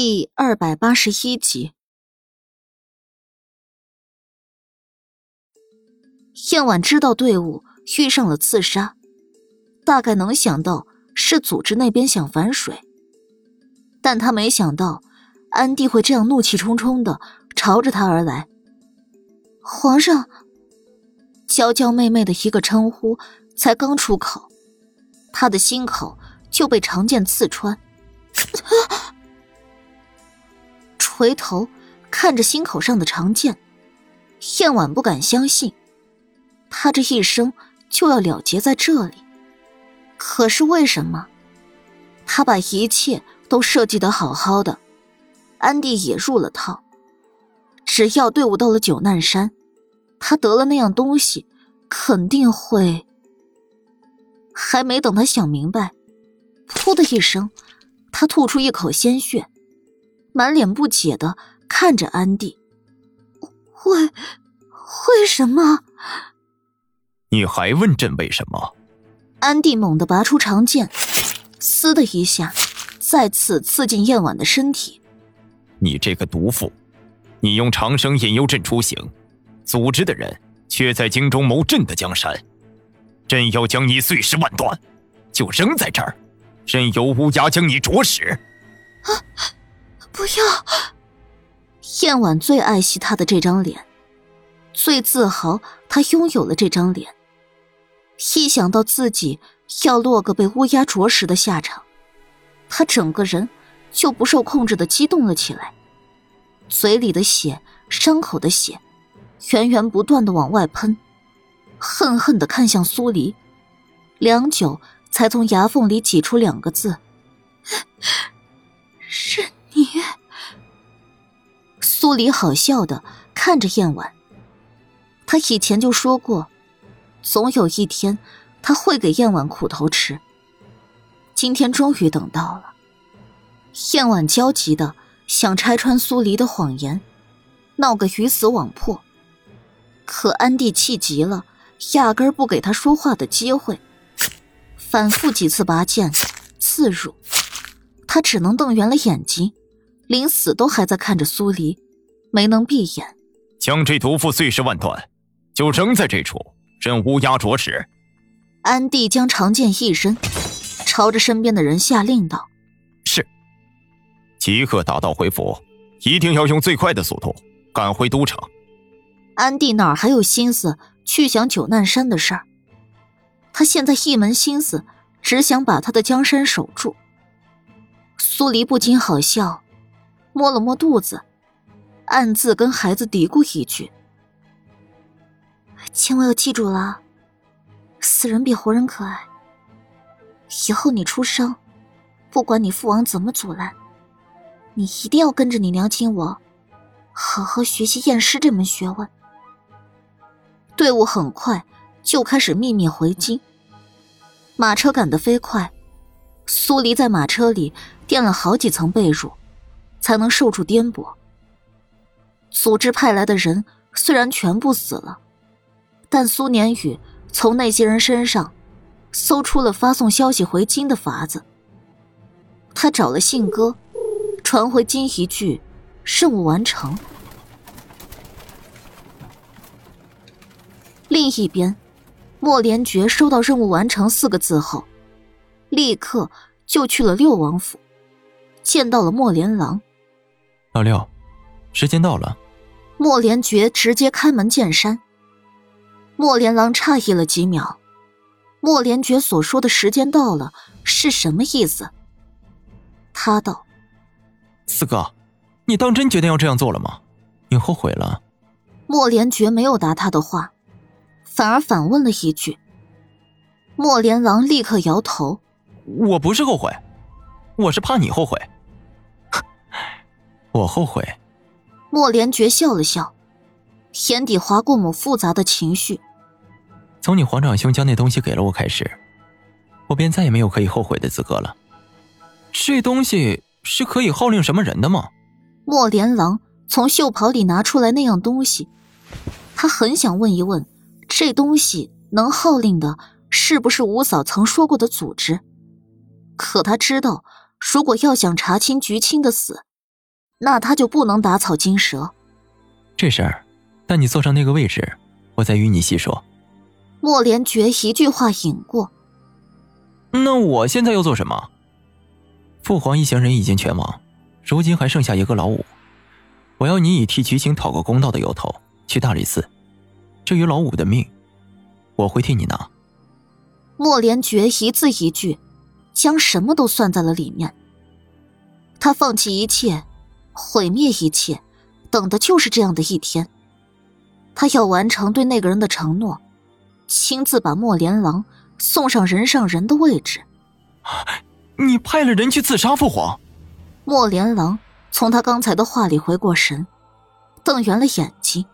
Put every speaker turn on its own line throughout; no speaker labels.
第二百八十一集，燕婉知道队伍遇上了刺杀，大概能想到是组织那边想反水，但他没想到安帝会这样怒气冲冲的朝着他而来。皇上，娇娇媚媚的一个称呼才刚出口，他的心口就被长剑刺穿。回头看着心口上的长剑，燕婉不敢相信，他这一生就要了结在这里。可是为什么？他把一切都设计得好好的，安迪也入了套。只要队伍到了九难山，他得了那样东西，肯定会……还没等他想明白，噗的一声，他吐出一口鲜血。满脸不解的看着安迪，为为什么？
你还问朕为什么？
安迪猛地拔出长剑，嘶的一下，再次刺进燕婉的身体。
你这个毒妇，你用长生引诱朕出行，组织的人却在京中谋朕的江山，朕要将你碎尸万段，就扔在这儿，任由乌鸦将你啄食。
啊！不要！燕婉最爱惜他的这张脸，最自豪他拥有了这张脸。一想到自己要落个被乌鸦啄食的下场，他整个人就不受控制的激动了起来，嘴里的血、伤口的血，源源不断的往外喷，恨恨的看向苏黎，良久才从牙缝里挤出两个字：“ 是。”你，苏黎好笑的看着燕婉。他以前就说过，总有一天他会给燕婉苦头吃。今天终于等到了。燕婉焦急的想拆穿苏黎的谎言，闹个鱼死网破。可安迪气急了，压根不给他说话的机会，反复几次拔剑刺入，他只能瞪圆了眼睛。临死都还在看着苏黎，没能闭眼。
将这毒妇碎尸万段，就扔在这处，任乌鸦啄食。
安帝将长剑一扔，朝着身边的人下令道：“
是。”即刻打道回府，一定要用最快的速度赶回都城。
安帝哪还有心思去想九难山的事儿？他现在一门心思只想把他的江山守住。苏黎不禁好笑。摸了摸肚子，暗自跟孩子嘀咕一句：“千万要记住了，死人比活人可爱。以后你出生，不管你父王怎么阻拦，你一定要跟着你娘亲我，好好学习验尸这门学问。”队伍很快就开始秘密回京，马车赶得飞快，苏黎在马车里垫了好几层被褥。才能受住颠簸。组织派来的人虽然全部死了，但苏年宇从那些人身上搜出了发送消息回京的法子。他找了信鸽，传回京一句：“任务完成。”另一边，莫连觉收到“任务完成”四个字后，立刻就去了六王府，见到了莫连郎。
老六，时间到了。
莫连觉直接开门见山。莫连郎诧异了几秒，莫连觉所说的时间到了是什么意思？他道：“
四哥，你当真决定要这样做了吗？你后悔了？”
莫连觉没有答他的话，反而反问了一句。莫连郎立刻摇头：“
我不是后悔，我是怕你后悔。”我后悔。
莫连觉笑了笑，眼底划过抹复杂的情绪。
从你皇长兄将那东西给了我开始，我便再也没有可以后悔的资格了。这东西是可以号令什么人的吗？
莫连郎从袖袍里拿出来那样东西，他很想问一问，这东西能号令的，是不是五嫂曾说过的组织？可他知道，如果要想查清菊青的死，那他就不能打草惊蛇。
这事儿，待你坐上那个位置，我再与你细说。
莫连觉一句话引过。
那我现在要做什么？父皇一行人已经全亡，如今还剩下一个老五。我要你以替菊青讨个公道的由头去大理寺。至于老五的命，我会替你拿。
莫连觉一字一句，将什么都算在了里面。他放弃一切，毁灭一切，等的就是这样的一天。他要完成对那个人的承诺，亲自把莫连郎送上人上人的位置。
你派了人去刺杀父皇？
莫连郎从他刚才的话里回过神，瞪圆了眼睛。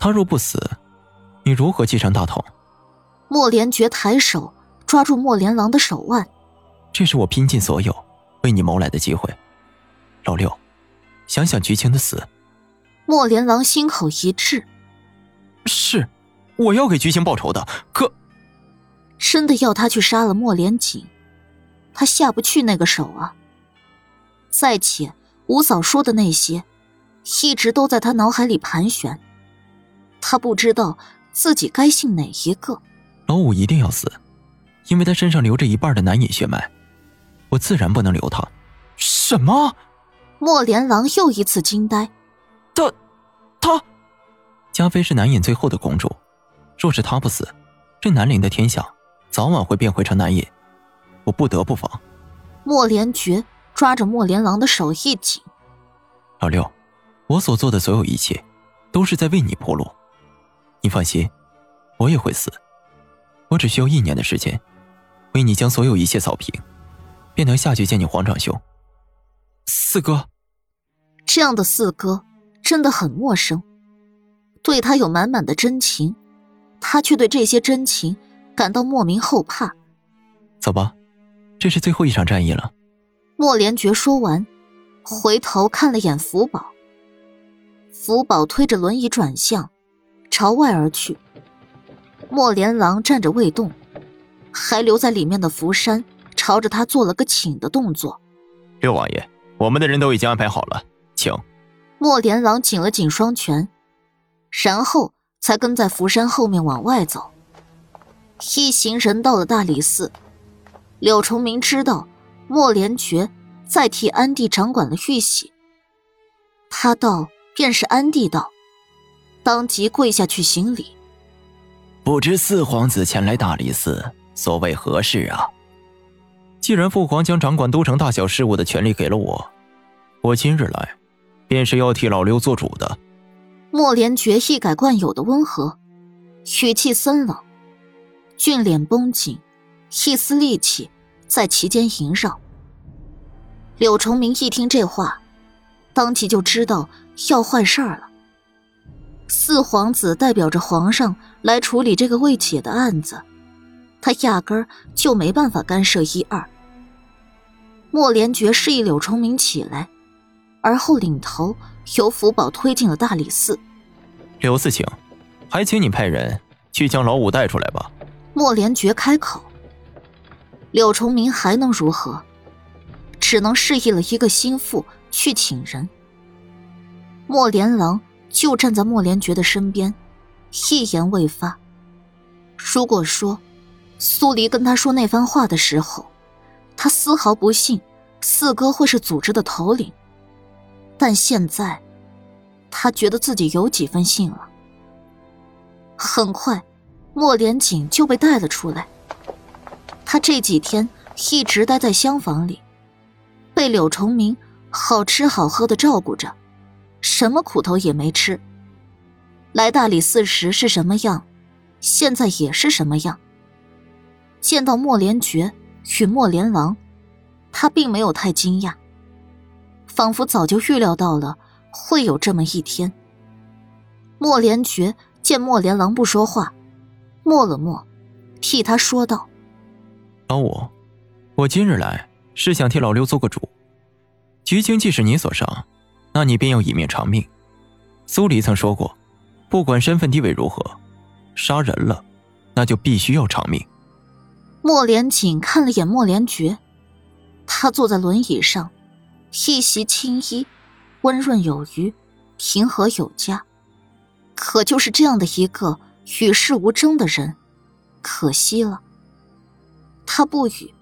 他若不死，你如何继承大统？
莫连觉抬手抓住莫连郎的手腕，
这是我拼尽所有为你谋来的机会。老六，想想菊青的死。
莫连郎心口一滞，
是，我要给菊青报仇的。可，
真的要他去杀了莫连锦，他下不去那个手啊。再且吴嫂说的那些，一直都在他脑海里盘旋，他不知道自己该信哪一个。
老五一定要死，因为他身上流着一半的南隐血脉，我自然不能留他。什么？
莫连郎又一次惊呆。
他，他，嘉妃是南隐最后的公主，若是她不死，这南陵的天下早晚会变回成南隐，我不得不防。
莫连觉抓着莫连郎的手一紧。
老六，我所做的所有一切，都是在为你铺路。你放心，我也会死。我只需要一年的时间，为你将所有一切扫平，便能下去见你皇长兄。四哥，
这样的四哥真的很陌生。对他有满满的真情，他却对这些真情感到莫名后怕。
走吧，这是最后一场战役了。
莫连觉说完，回头看了眼福宝。福宝推着轮椅转向，朝外而去。莫连郎站着未动，还留在里面的福山朝着他做了个请的动作。
六王爷，我们的人都已经安排好了，请。
莫连郎紧了紧双拳，然后才跟在福山后面往外走。一行人到了大理寺，柳崇明知道莫连觉在替安帝掌管了玉玺，他道便是安帝道，当即跪下去行礼。
不知四皇子前来大理寺，所谓何事啊？既然父皇将掌管都城大小事务的权利给了我，我今日来，便是要替老六做主的。
莫连觉一改惯有的温和，语气森冷，俊脸绷紧，一丝戾气在其间萦绕。柳崇明一听这话，当即就知道要坏事儿了。四皇子代表着皇上来处理这个未解的案子，他压根儿就没办法干涉一二。莫连觉示意柳崇明起来，而后领头由福宝推进了大理寺。
柳四请，还请你派人去将老五带出来吧。
莫连觉开口，柳崇明还能如何？只能示意了一个心腹去请人。莫连郎。就站在莫连觉的身边，一言未发。如果说苏黎跟他说那番话的时候，他丝毫不信四哥会是组织的头领，但现在他觉得自己有几分信了。很快，莫连锦就被带了出来。他这几天一直待在厢房里，被柳崇明好吃好喝的照顾着。什么苦头也没吃。来大理寺时是什么样，现在也是什么样。见到莫连觉与莫连郎，他并没有太惊讶，仿佛早就预料到了会有这么一天。莫连觉见莫连郎不说话，默了默，替他说道：“
老五，我今日来是想替老六做个主。菊青既是你所伤。”那你便要以命偿命。苏黎曾说过，不管身份地位如何，杀人了，那就必须要偿命。
莫连锦看了眼莫连觉，他坐在轮椅上，一袭青衣，温润有余，平和有加。可就是这样的一个与世无争的人，可惜了。他不语，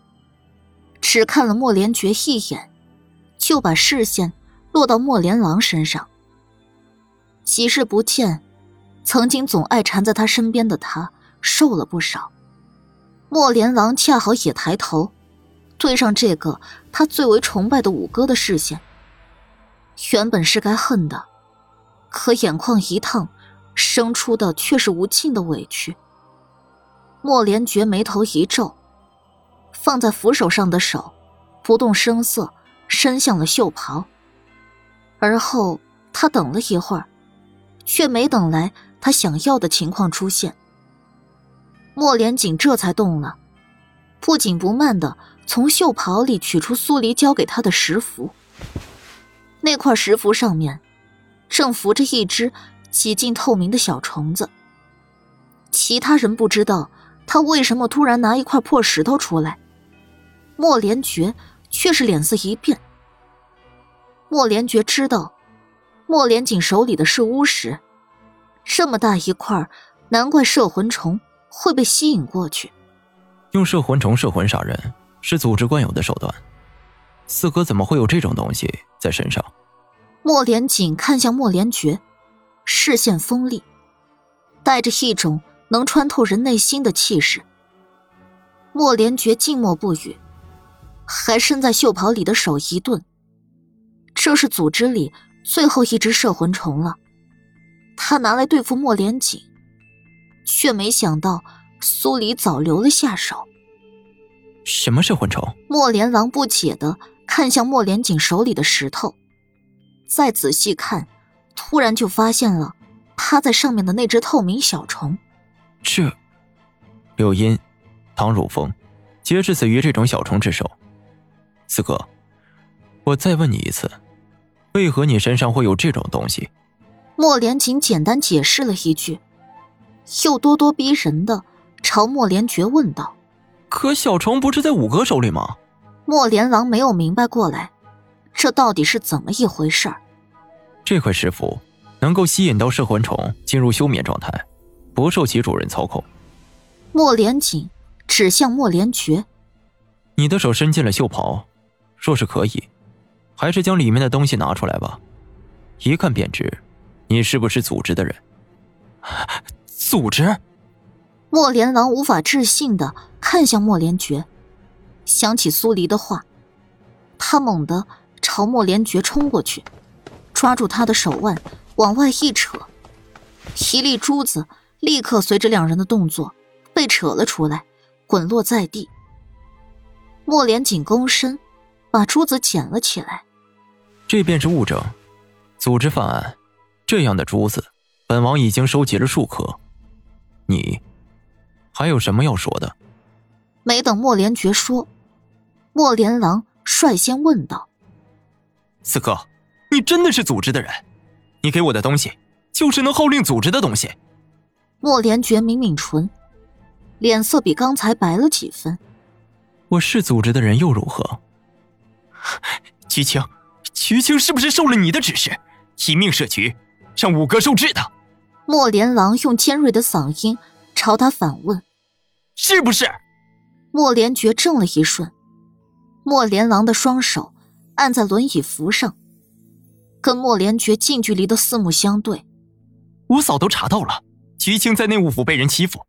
只看了莫连觉一眼，就把视线落到莫连郎身上。几日不见，曾经总爱缠在他身边的他瘦了不少。莫连郎恰好也抬头，对上这个他最为崇拜的五哥的视线。原本是该恨的，可眼眶一烫，生出的却是无尽的委屈。莫连觉眉头一皱。放在扶手上的手，不动声色伸向了袖袍。而后他等了一会儿，却没等来他想要的情况出现。莫连锦这才动了，不紧不慢的从袖袍里取出苏黎交给他的石符。那块石符上面，正浮着一只几近透明的小虫子。其他人不知道他为什么突然拿一块破石头出来。莫连觉却是脸色一变。莫连觉知道，莫连锦手里的是巫石，这么大一块，难怪摄魂虫会被吸引过去。
用摄魂虫摄魂杀人是组织惯有的手段，四哥怎么会有这种东西在身上？
莫连锦看向莫连觉，视线锋利，带着一种能穿透人内心的气势。莫连觉静默不语。还伸在袖袍里的手一顿。这是组织里最后一只摄魂虫了，他拿来对付莫连锦，却没想到苏黎早留了下手。
什么是魂虫？
莫连郎不解的看向莫连锦手里的石头，再仔细看，突然就发现了趴在上面的那只透明小虫。
这，柳音、唐汝风，皆是死于这种小虫之手。四哥，我再问你一次，为何你身上会有这种东西？
莫连锦简单解释了一句，又咄咄逼人的朝莫连爵问道：“
可小虫不是在五哥手里吗？”
莫连郎没有明白过来，这到底是怎么一回事儿？
这块石符能够吸引到摄魂虫进入休眠状态，不受其主人操控。
莫连锦指向莫连爵：“
你的手伸进了袖袍。”若是可以，还是将里面的东西拿出来吧，一看便知，你是不是组织的人。组织？
莫连郎无法置信的看向莫连觉，想起苏黎的话，他猛地朝莫连觉冲过去，抓住他的手腕往外一扯，一粒珠子立刻随着两人的动作被扯了出来，滚落在地。莫连锦躬身。把珠子捡了起来，
这便是物证。组织犯案，这样的珠子，本王已经收集了数颗。你还有什么要说的？
没等莫连觉说，莫连郎率先问道：“
四哥，你真的是组织的人？你给我的东西，就是能号令组织的东西？”
莫连觉抿抿唇，脸色比刚才白了几分。
我是组织的人又如何？
菊青，菊青是不是受了你的指示，以命设局，让五哥受制的？
莫连郎用尖锐的嗓音朝他反问：“
是不是？”
莫连觉怔了一瞬，莫连郎的双手按在轮椅扶上，跟莫连觉近距离的四目相对。
五嫂都查到了，菊青在内务府被人欺负，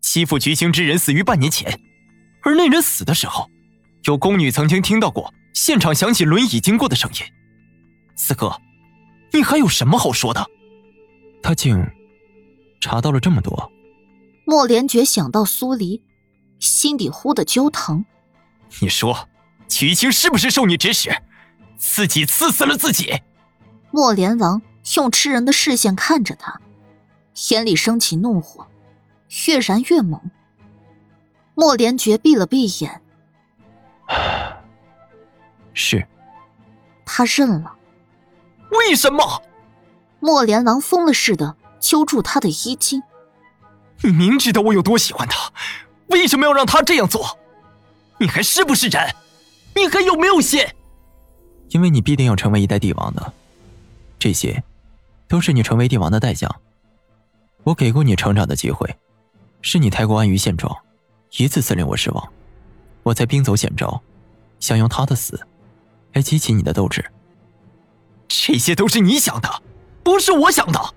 欺负菊青之人死于半年前，而那人死的时候，有宫女曾经听到过。现场响起轮椅经过的声音，四哥，你还有什么好说的？
他竟查到了这么多。
莫连觉想到苏黎，心底忽的揪疼。
你说，曲青是不是受你指使，自己刺死了自己？
莫连王用吃人的视线看着他，眼里升起怒火，越燃越猛。莫连觉闭了闭眼。
是，
他认了。
为什么？
莫连郎疯了似的揪住他的衣襟。
你明知道我有多喜欢他，为什么要让他这样做？你还是不是人？你还有没有心？
因为你必定要成为一代帝王的，这些，都是你成为帝王的代价。我给过你成长的机会，是你太过安于现状，一次次令我失望，我才兵走险招，想用他的死，来激起你的斗志。
这些都是你想的，不是我想的。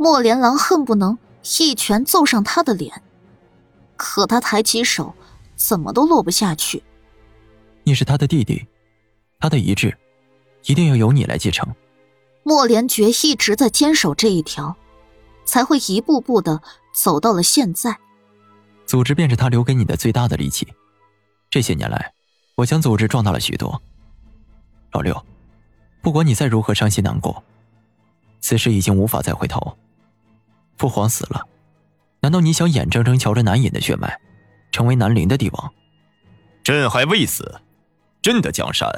莫连郎恨不能一拳揍上他的脸，可他抬起手，怎么都落不下去。
你是他的弟弟，他的遗志，一定要由你来继承。
莫连觉一直在坚守这一条。才会一步步的走到了现在。
组织便是他留给你的最大的利器。这些年来，我将组织壮大了许多。老六，不管你再如何伤心难过，此事已经无法再回头。父皇死了，难道你想眼睁睁瞧着南隐的血脉成为南陵的帝王？
朕还未死，朕的江山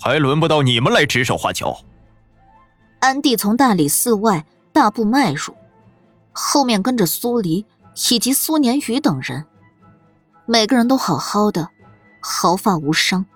还轮不到你们来指手画脚。
安帝从大理寺外大步迈入。后面跟着苏黎以及苏年宇等人，每个人都好好的，毫发无伤。